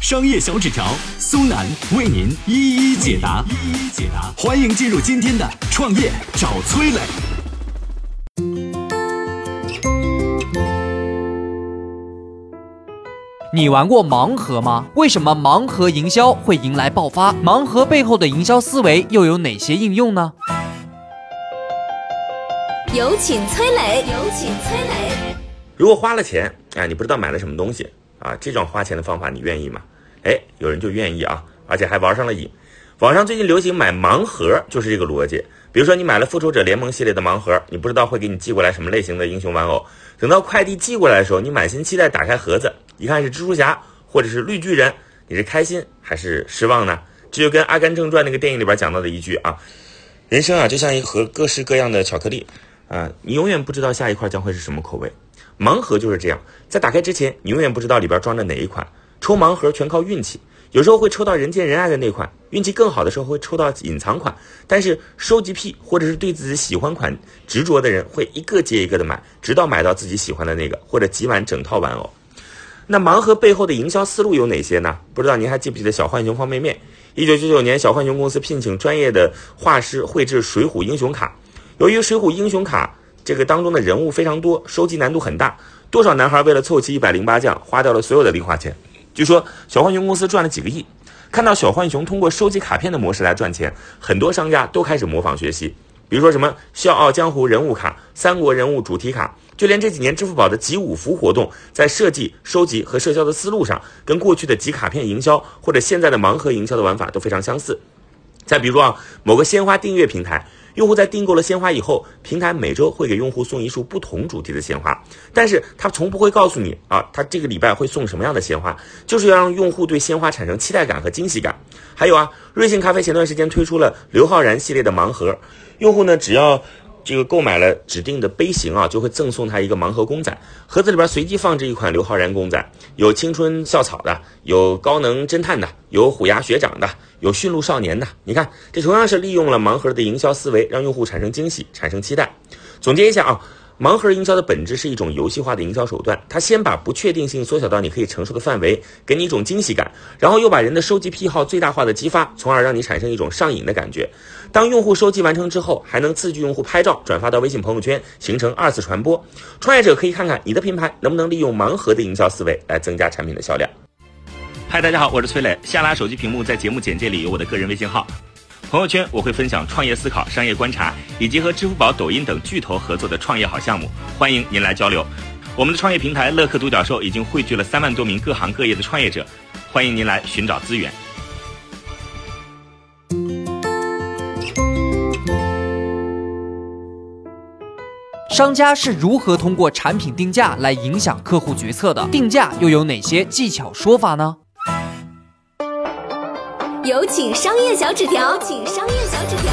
商业小纸条苏南为您一一解答，一一解答。欢迎进入今天的创业找崔磊。你玩过盲盒吗？为什么盲盒营销会迎来爆发？盲盒背后的营销思维又有哪些应用呢？有请崔磊，有请崔磊。如果花了钱哎，你不知道买了什么东西啊，这种花钱的方法你愿意吗？哎，有人就愿意啊，而且还玩上了瘾。网上最近流行买盲盒，就是这个逻辑。比如说你买了复仇者联盟系列的盲盒，你不知道会给你寄过来什么类型的英雄玩偶。等到快递寄过来的时候，你满心期待打开盒子，一看是蜘蛛侠或者是绿巨人，你是开心还是失望呢？这就跟《阿甘正传》那个电影里边讲到的一句啊，人生啊就像一盒各式各样的巧克力。啊，你永远不知道下一块将会是什么口味。盲盒就是这样，在打开之前，你永远不知道里边装着哪一款。抽盲盒全靠运气，有时候会抽到人见人爱的那款，运气更好的时候会抽到隐藏款。但是收集癖或者是对自己喜欢款执着的人，会一个接一个的买，直到买到自己喜欢的那个，或者集满整套玩偶。那盲盒背后的营销思路有哪些呢？不知道您还记不记得小浣熊方便面？一九九九年，小浣熊公司聘请专业的画师绘制水浒英雄卡。由于《水浒英雄卡》这个当中的人物非常多，收集难度很大，多少男孩为了凑齐一百零八将，花掉了所有的零花钱。据说小浣熊公司赚了几个亿。看到小浣熊通过收集卡片的模式来赚钱，很多商家都开始模仿学习。比如说什么《笑傲江湖》人物卡、三国人物主题卡，就连这几年支付宝的集五福活动，在设计、收集和社交的思路上，跟过去的集卡片营销或者现在的盲盒营销的玩法都非常相似。再比如啊，某个鲜花订阅平台。用户在订购了鲜花以后，平台每周会给用户送一束不同主题的鲜花，但是他从不会告诉你啊，他这个礼拜会送什么样的鲜花，就是要让用户对鲜花产生期待感和惊喜感。还有啊，瑞幸咖啡前段时间推出了刘昊然系列的盲盒，用户呢只要。这个购买了指定的杯型啊，就会赠送他一个盲盒公仔，盒子里边随机放置一款刘昊然公仔，有青春校草的，有高能侦探的，有虎牙学长的，有驯鹿少年的。你看，这同样是利用了盲盒的营销思维，让用户产生惊喜，产生期待。总结一下啊。盲盒营销的本质是一种游戏化的营销手段，它先把不确定性缩小到你可以承受的范围，给你一种惊喜感，然后又把人的收集癖好最大化的激发，从而让你产生一种上瘾的感觉。当用户收集完成之后，还能刺激用户拍照转发到微信朋友圈，形成二次传播。创业者可以看看你的品牌能不能利用盲盒的营销思维来增加产品的销量。嗨，大家好，我是崔磊。下拉手机屏幕，在节目简介里有我的个人微信号。朋友圈我会分享创业思考、商业观察，以及和支付宝、抖音等巨头合作的创业好项目，欢迎您来交流。我们的创业平台乐客独角兽已经汇聚了三万多名各行各业的创业者，欢迎您来寻找资源。商家是如何通过产品定价来影响客户决策的？定价又有哪些技巧说法呢？有请商业小纸条，请商业小纸条。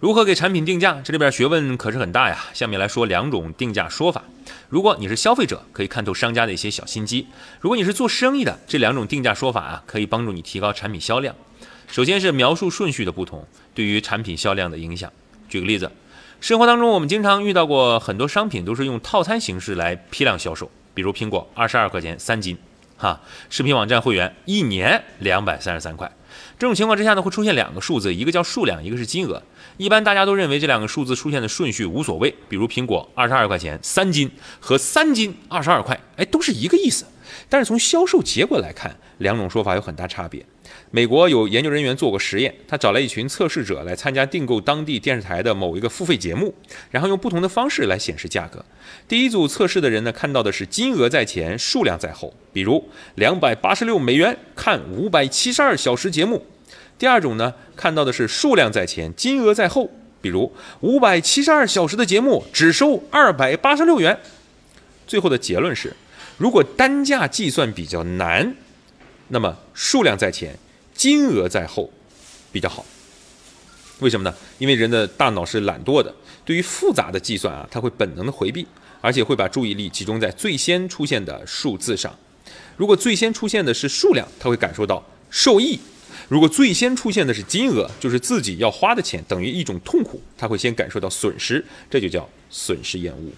如何给产品定价？这里边学问可是很大呀。下面来说两种定价说法。如果你是消费者，可以看透商家的一些小心机；如果你是做生意的，这两种定价说法啊，可以帮助你提高产品销量。首先是描述顺序的不同，对于产品销量的影响。举个例子，生活当中我们经常遇到过很多商品都是用套餐形式来批量销售，比如苹果二十二块钱三斤。哈，视频网站会员一年两百三十三块，这种情况之下呢，会出现两个数字，一个叫数量，一个是金额。一般大家都认为这两个数字出现的顺序无所谓，比如苹果二十二块钱三斤和三斤二十二块，哎，都是一个意思。但是从销售结果来看，两种说法有很大差别。美国有研究人员做过实验，他找来一群测试者来参加订购当地电视台的某一个付费节目，然后用不同的方式来显示价格。第一组测试的人呢，看到的是金额在前，数量在后，比如两百八十六美元看五百七十二小时节目；第二种呢，看到的是数量在前，金额在后，比如五百七十二小时的节目只收二百八十六元。最后的结论是，如果单价计算比较难，那么数量在前。金额在后，比较好。为什么呢？因为人的大脑是懒惰的，对于复杂的计算啊，它会本能的回避，而且会把注意力集中在最先出现的数字上。如果最先出现的是数量，他会感受到受益；如果最先出现的是金额，就是自己要花的钱等于一种痛苦，他会先感受到损失，这就叫损失厌恶。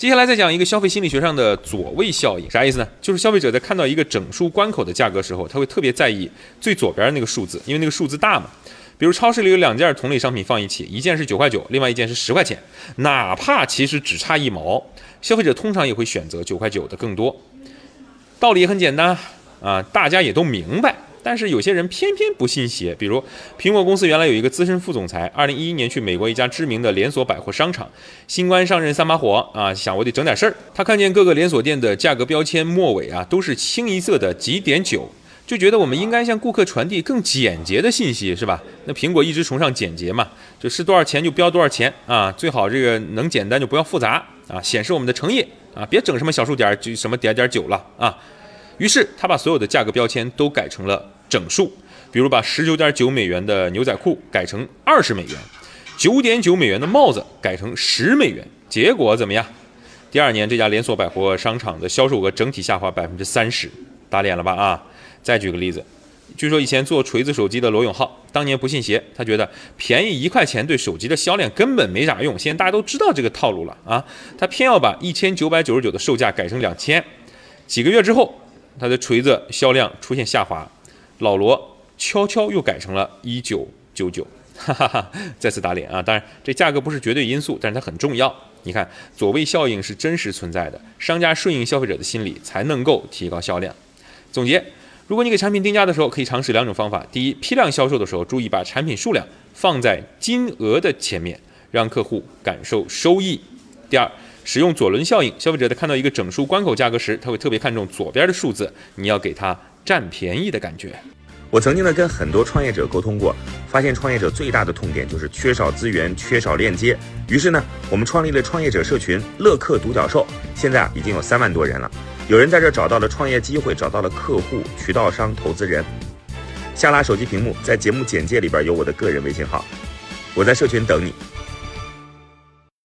接下来再讲一个消费心理学上的左位效应，啥意思呢？就是消费者在看到一个整数关口的价格时候，他会特别在意最左边那个数字，因为那个数字大嘛。比如超市里有两件同类商品放一起，一件是九块九，另外一件是十块钱，哪怕其实只差一毛，消费者通常也会选择九块九的更多。道理也很简单啊，大家也都明白。但是有些人偏偏不信邪，比如苹果公司原来有一个资深副总裁，二零一一年去美国一家知名的连锁百货商场，新官上任三把火啊，想我得整点事儿。他看见各个连锁店的价格标签末尾啊都是清一色的几点九，就觉得我们应该向顾客传递更简洁的信息，是吧？那苹果一直崇尚简洁嘛，就是多少钱就标多少钱啊，最好这个能简单就不要复杂啊，显示我们的诚意啊，别整什么小数点就什么点点九了啊。于是他把所有的价格标签都改成了整数，比如把十九点九美元的牛仔裤改成二十美元，九点九美元的帽子改成十美元。结果怎么样？第二年这家连锁百货商场的销售额整体下滑百分之三十，打脸了吧？啊！再举个例子，据说以前做锤子手机的罗永浩，当年不信邪，他觉得便宜一块钱对手机的销量根本没啥用。现在大家都知道这个套路了啊，他偏要把一千九百九十九的售价改成两千。几个月之后。他的锤子销量出现下滑，老罗悄悄又改成了一九九九，哈哈哈，再次打脸啊！当然，这价格不是绝对因素，但是它很重要。你看，左位效应是真实存在的，商家顺应消费者的心理，才能够提高销量。总结：如果你给产品定价的时候，可以尝试两种方法：第一，批量销售的时候，注意把产品数量放在金额的前面，让客户感受收益；第二。使用左轮效应，消费者在看到一个整数关口价格时，他会特别看重左边的数字，你要给他占便宜的感觉。我曾经呢跟很多创业者沟通过，发现创业者最大的痛点就是缺少资源、缺少链接。于是呢，我们创立了创业者社群乐客独角兽，现在啊已经有三万多人了。有人在这找到了创业机会，找到了客户、渠道商、投资人。下拉手机屏幕，在节目简介里边有我的个人微信号，我在社群等你。